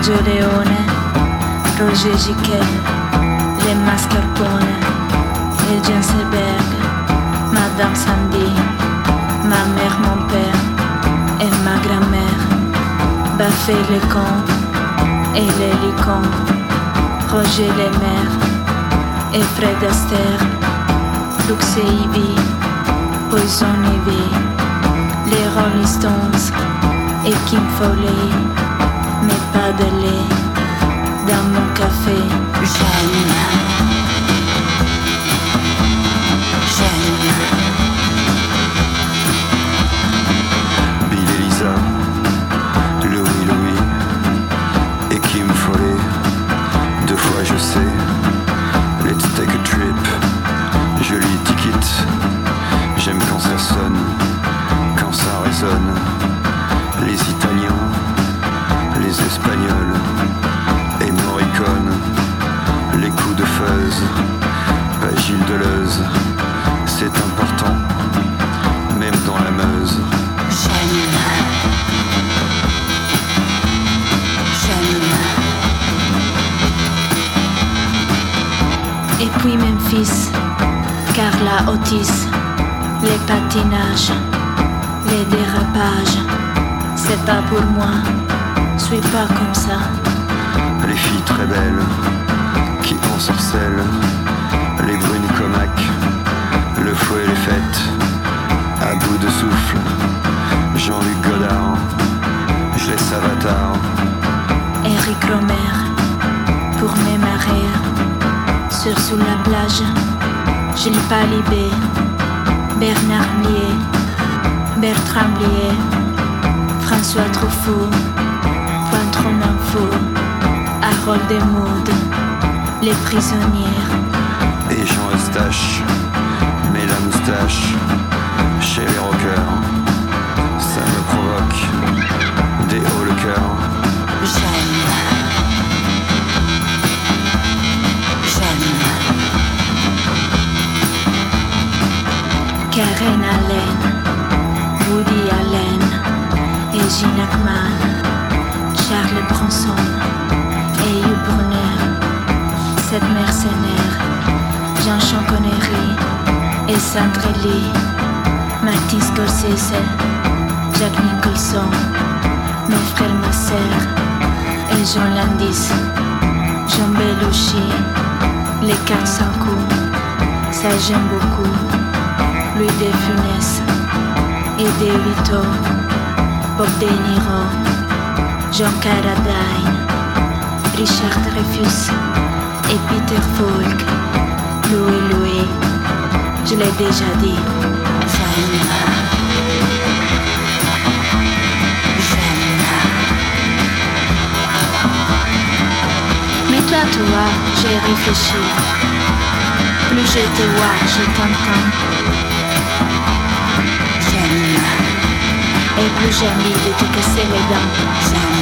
Sergio Leone, Roger Giquel, les mascarpone, les Jenselberg, Madame Sandy, ma mère, mon père et ma grand-mère, Baffé le con et les licons, Roger les mères et Fred Astaire, Lux et Ivy, Poison Ivy, les Rolling Stones et Kim Foley, de lait dans mon café. J'aime. Carla Otis, les patinages, les dérapages, c'est pas pour moi, suis pas comme ça. Les filles très belles qui ensorcellent, les brunes comaques, le fouet les fêtes, à bout de souffle, Jean-Luc Godard, je laisse Avatar, Eric Romer, pour mes marées, sur sous la plage, Gilles Palibé, Bernard Blier, Bertrand Blier, François Truffaut, Pointron Info, Harold Desmaudes, Les Prisonnières, et Jean Eustache, la moustache, chez les rockers, Karen Allen, Woody Allen et Gene Hackman, Charles Bronson et Brunner, cette mercenaire, Jean-Jean Connery et Sandra Lee, Martin Scorsese, Jack Nicholson, mes frères, ma sœur et Jean Landis, Jean Belushi, les 400 coups, ça j'aime beaucoup. Louis de Funès et De Vito, Bob De Niro, Jean Carradine, Richard Dreyfus et Peter Falk, Louis Louis, je l'ai déjà dit. J'aime. Mais toi, tu vois, j'ai réfléchi. Plus je te vois, je t'entends. Plus envie de te casser les dents. J'aime.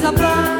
casa pra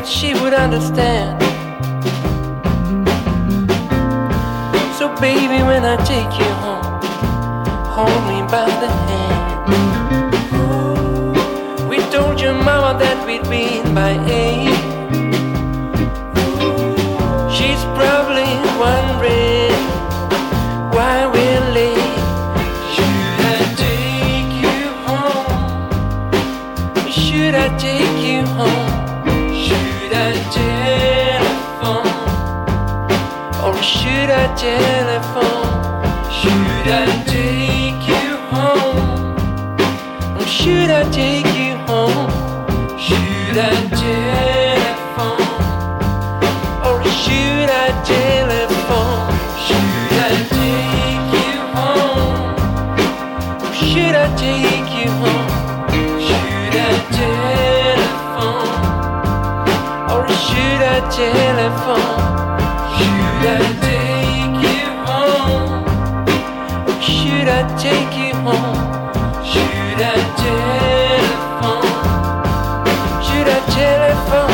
that she would understand. So, baby, when I take you home, hold me by the hand. We told your mama that we'd been by 谢。Oh.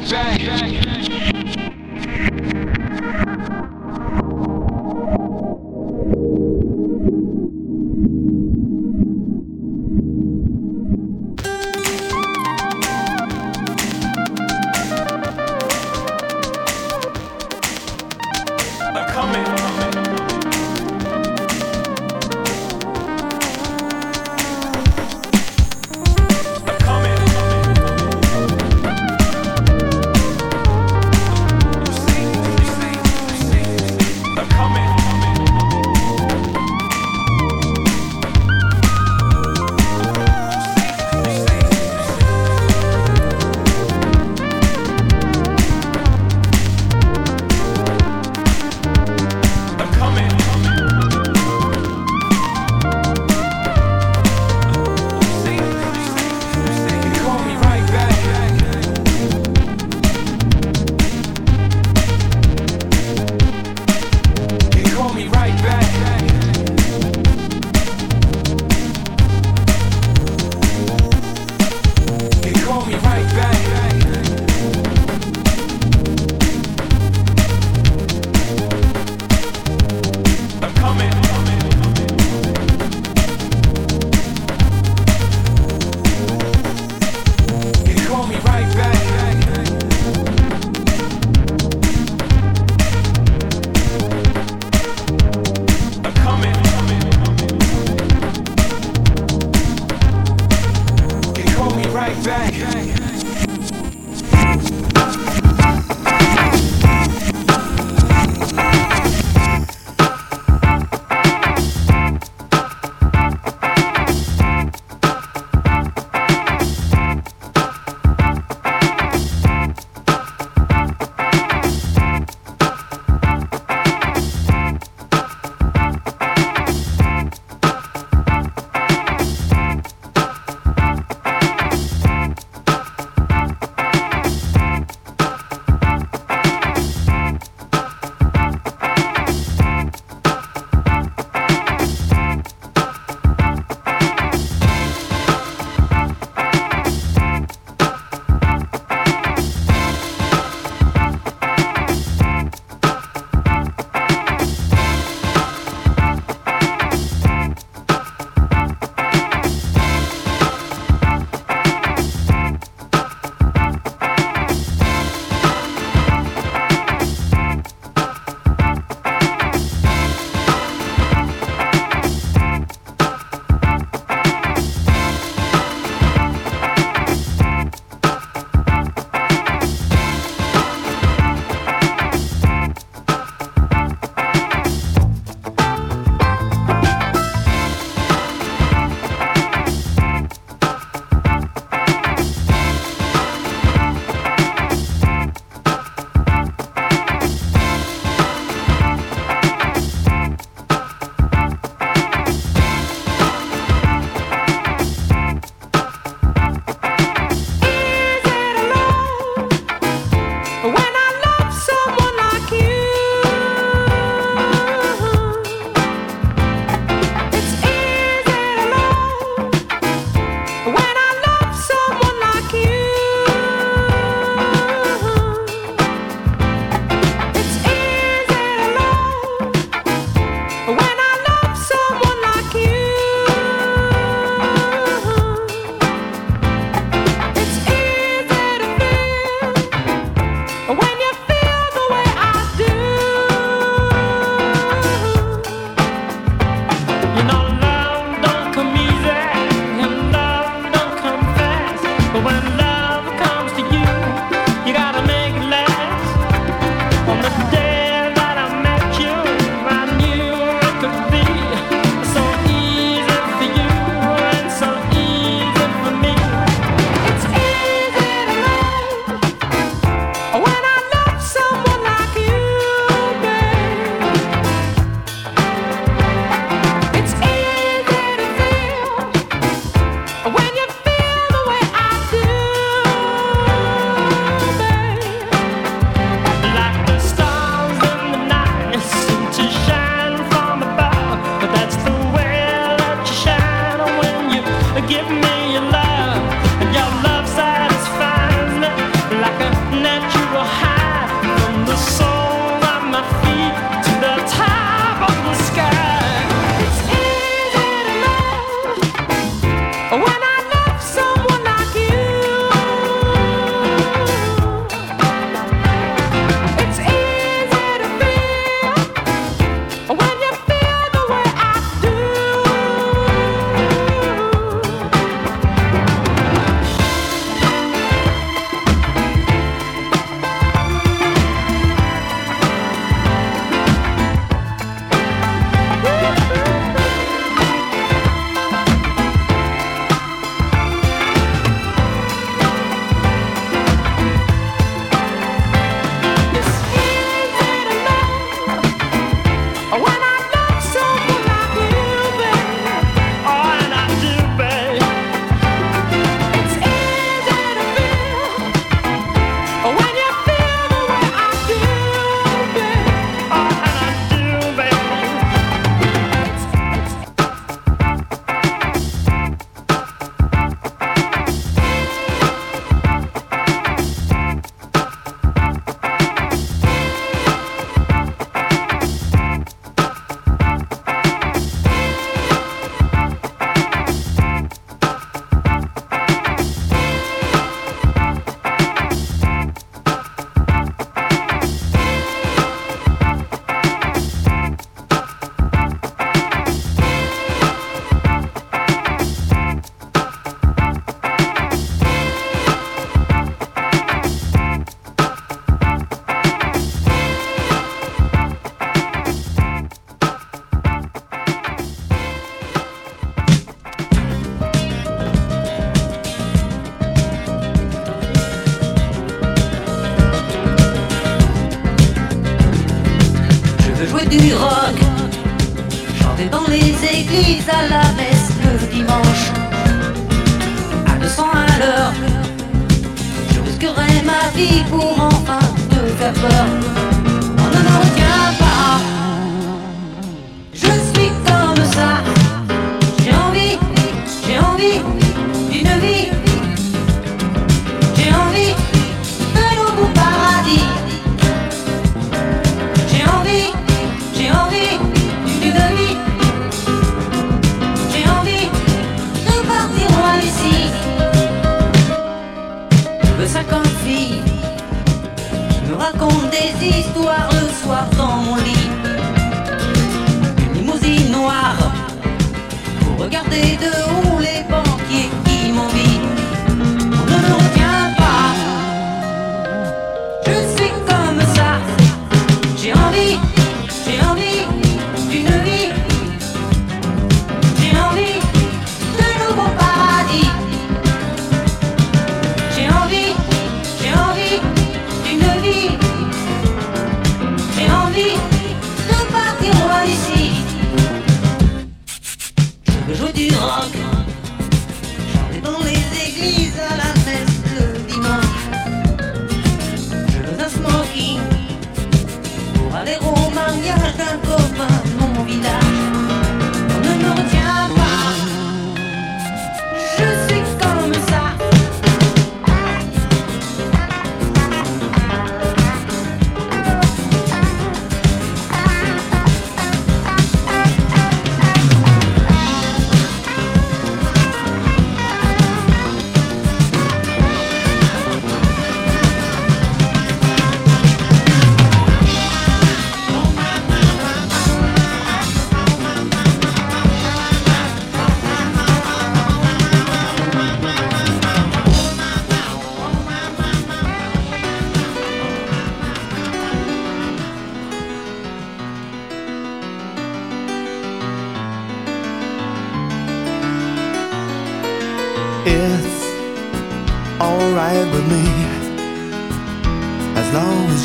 Right back. Back.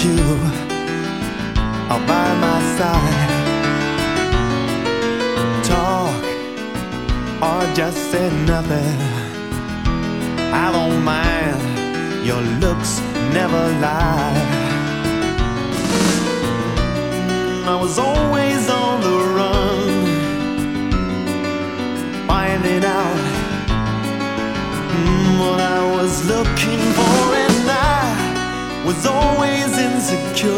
you all by my side. Talk or just say nothing. I don't mind, your looks never lie. I was always on the run, finding out mm, what I was looking for was always insecure.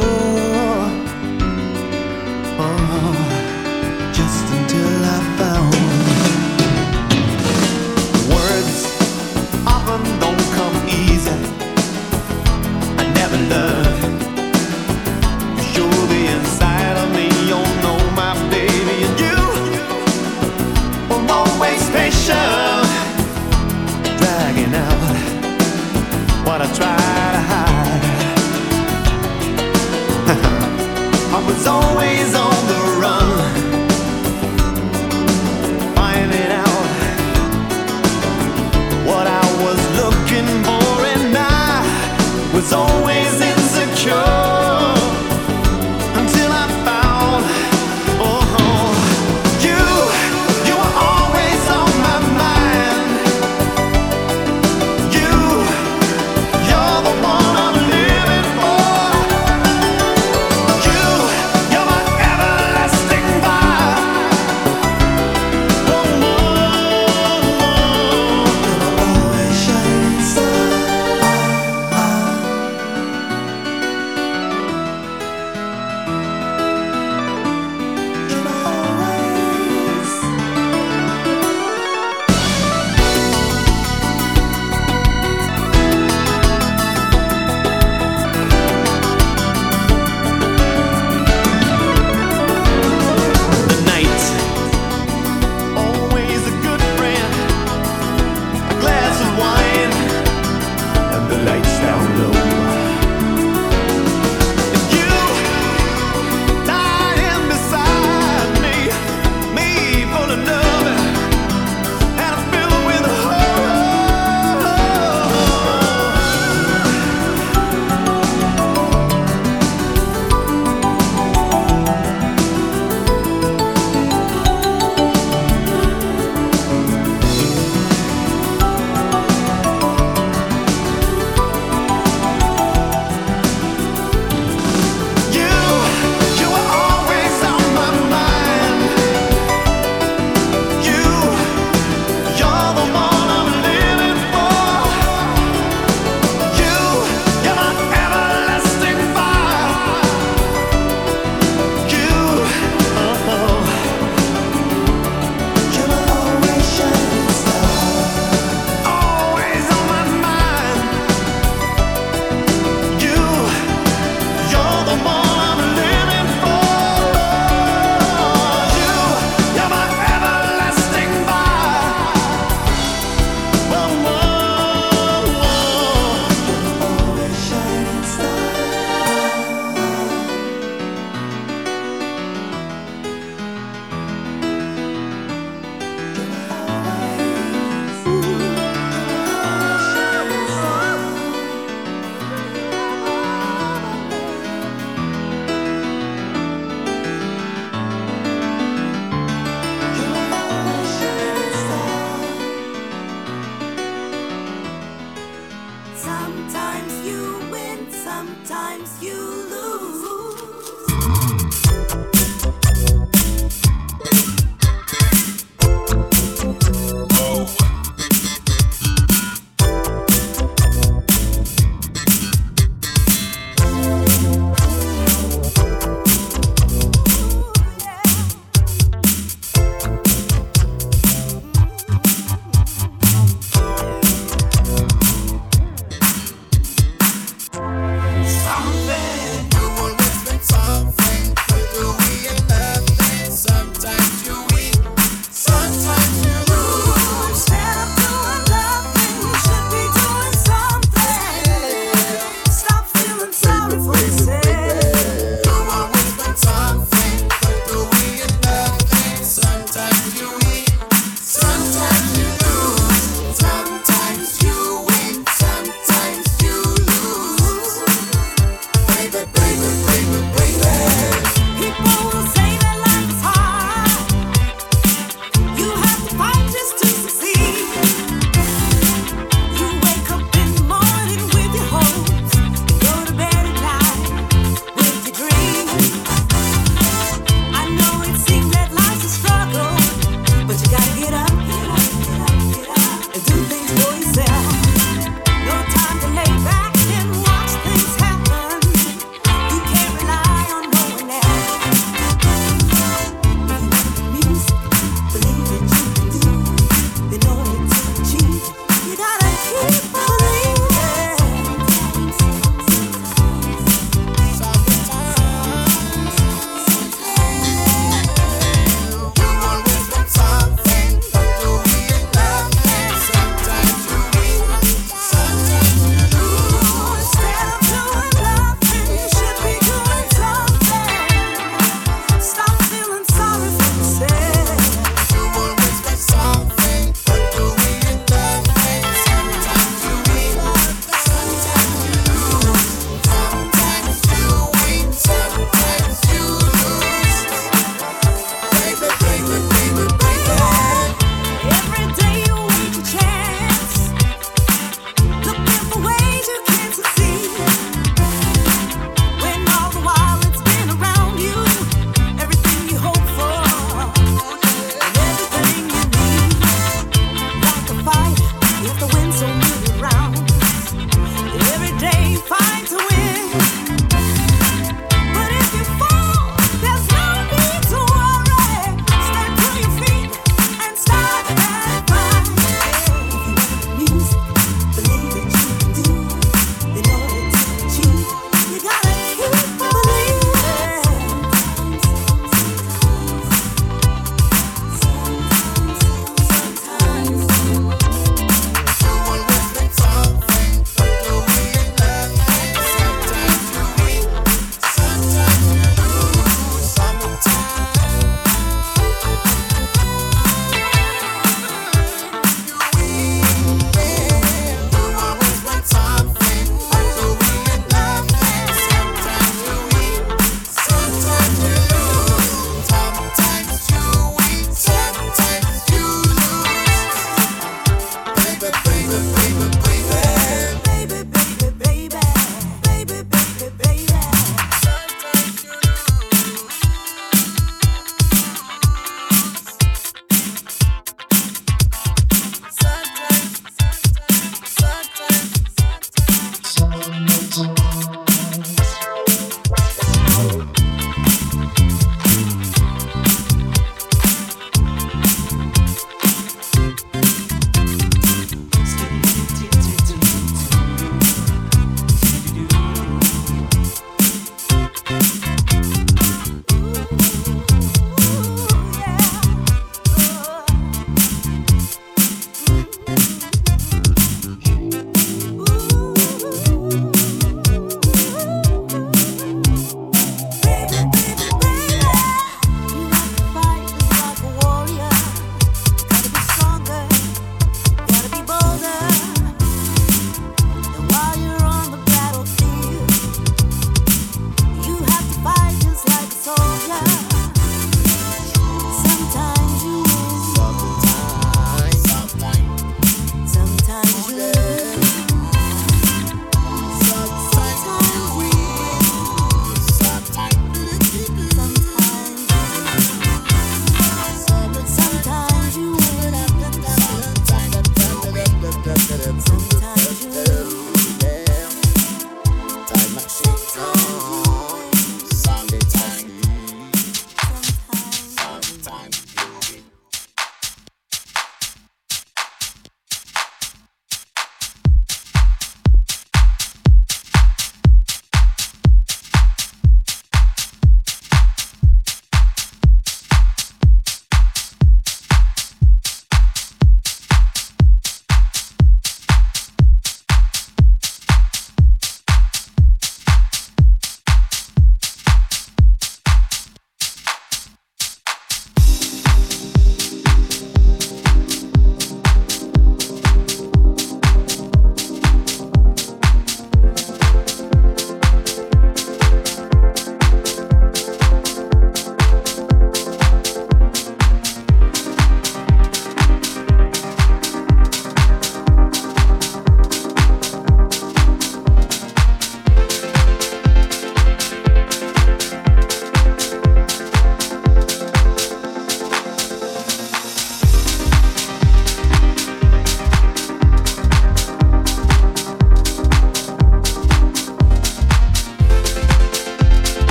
Oh, just until I found words often don't come easy. I never learned.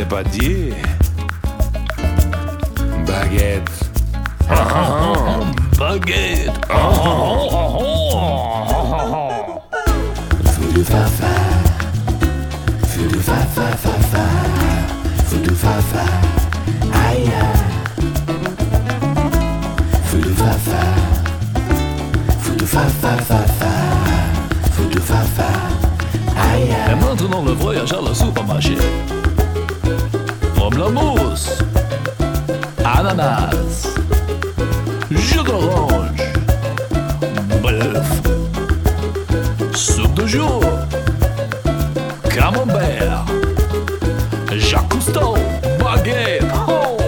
Gérald Depardieu. Baguette. Ah, ah, ah, baguette. Voodoo fafa. Voodoo fafa fafa. Voodoo fafa. Aïe. Voodoo fafa. Voodoo fafa fafa. Voodoo fafa. Aïe. Et maintenant le voyage à la supermarché. Pamplemousse. Ananas. Jus d'orange. Bœuf. Soupe de jour. Camembert. Jacques Cousteau. Baguette. Oh.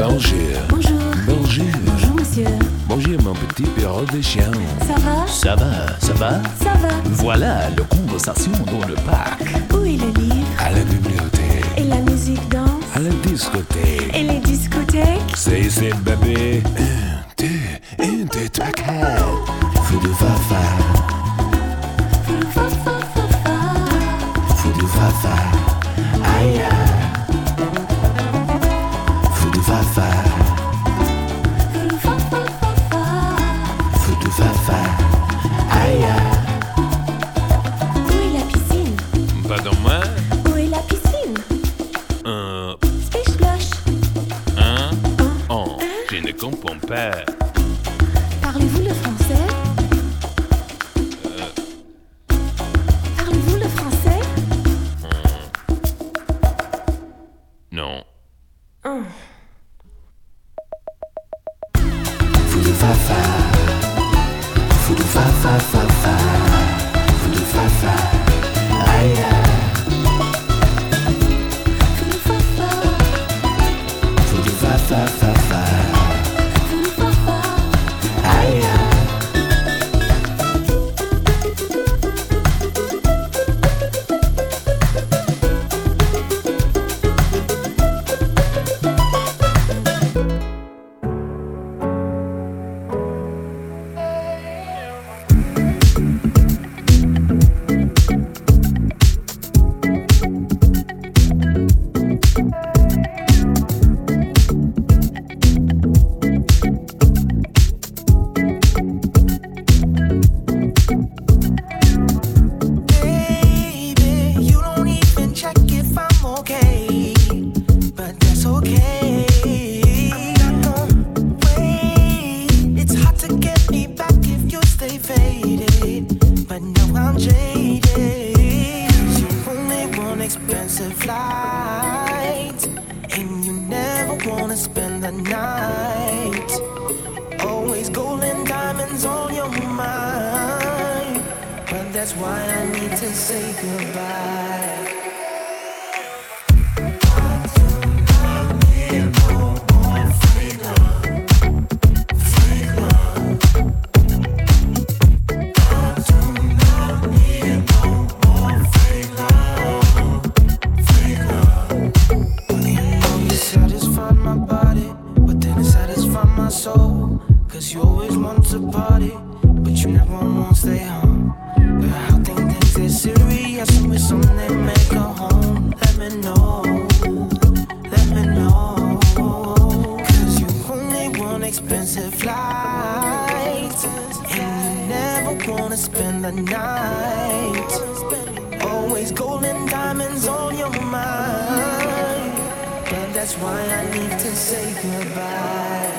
Bonjour. Bonjour. Bonjour. Bonjour, monsieur. Bonjour mon petit perro de chien. Ça va? Ça va, ça va? Ça va. Voilà le conversation dans le parc. Discothèque. Et les discothèques C'est ici, bébé. fa fa fa fa. wanna spend the night. Always gold and diamonds on your mind. But that's why I need to say goodbye.